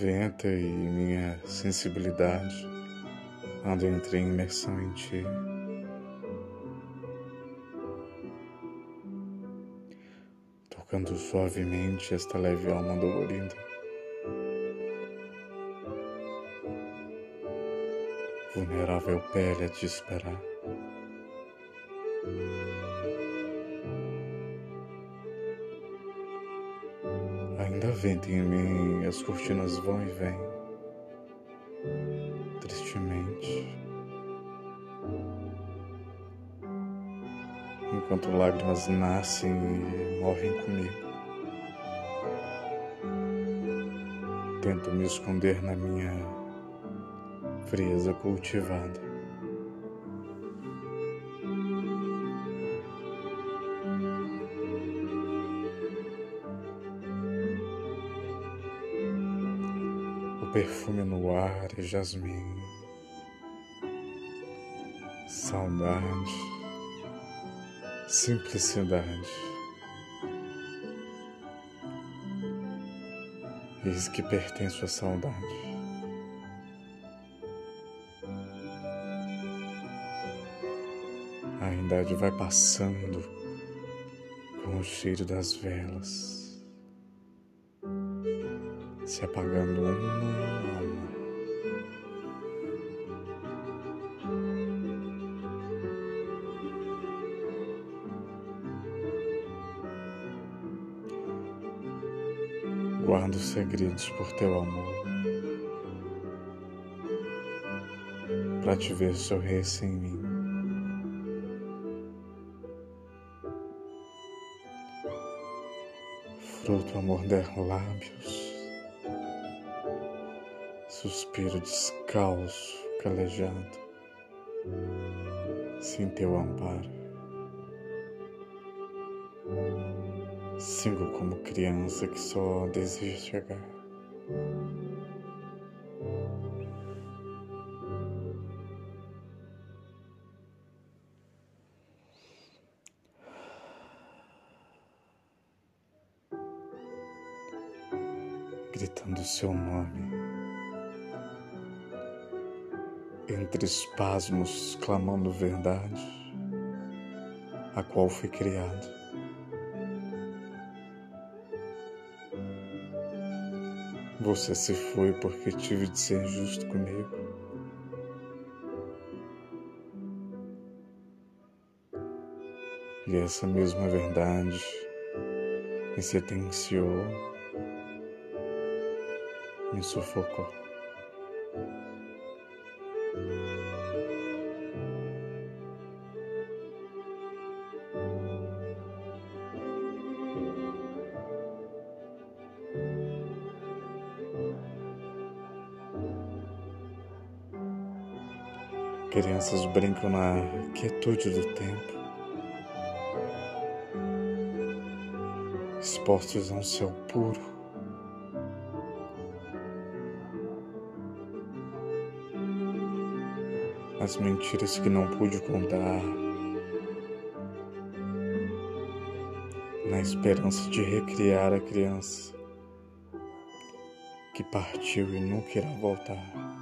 venta e minha sensibilidade andam entre em imersão em ti. Tocando suavemente esta leve alma dolorida. Vulnerável pele a te esperar. Ainda vento em mim, as cortinas vão e vêm, tristemente, enquanto lágrimas nascem e morrem comigo. Tento me esconder na minha frieza cultivada. Perfume no ar é jasmim, saudade, simplicidade. Eis que pertenço à saudade. A idade vai passando com o cheiro das velas se apagando uma a uma. Guardo segredos por teu amor, para te ver sorrir sem mim. Fruto amor der lábios suspiro descalço, calejado, sem teu amparo. Singo como criança que só deseja chegar. Gritando seu nome. Entre espasmos clamando verdade, a qual fui criado. Você se foi porque tive de ser justo comigo. E essa mesma verdade me sentenciou, me sufocou. Crianças brincam na quietude do tempo, expostos a um céu puro. As mentiras que não pude contar, na esperança de recriar a criança que partiu e nunca irá voltar.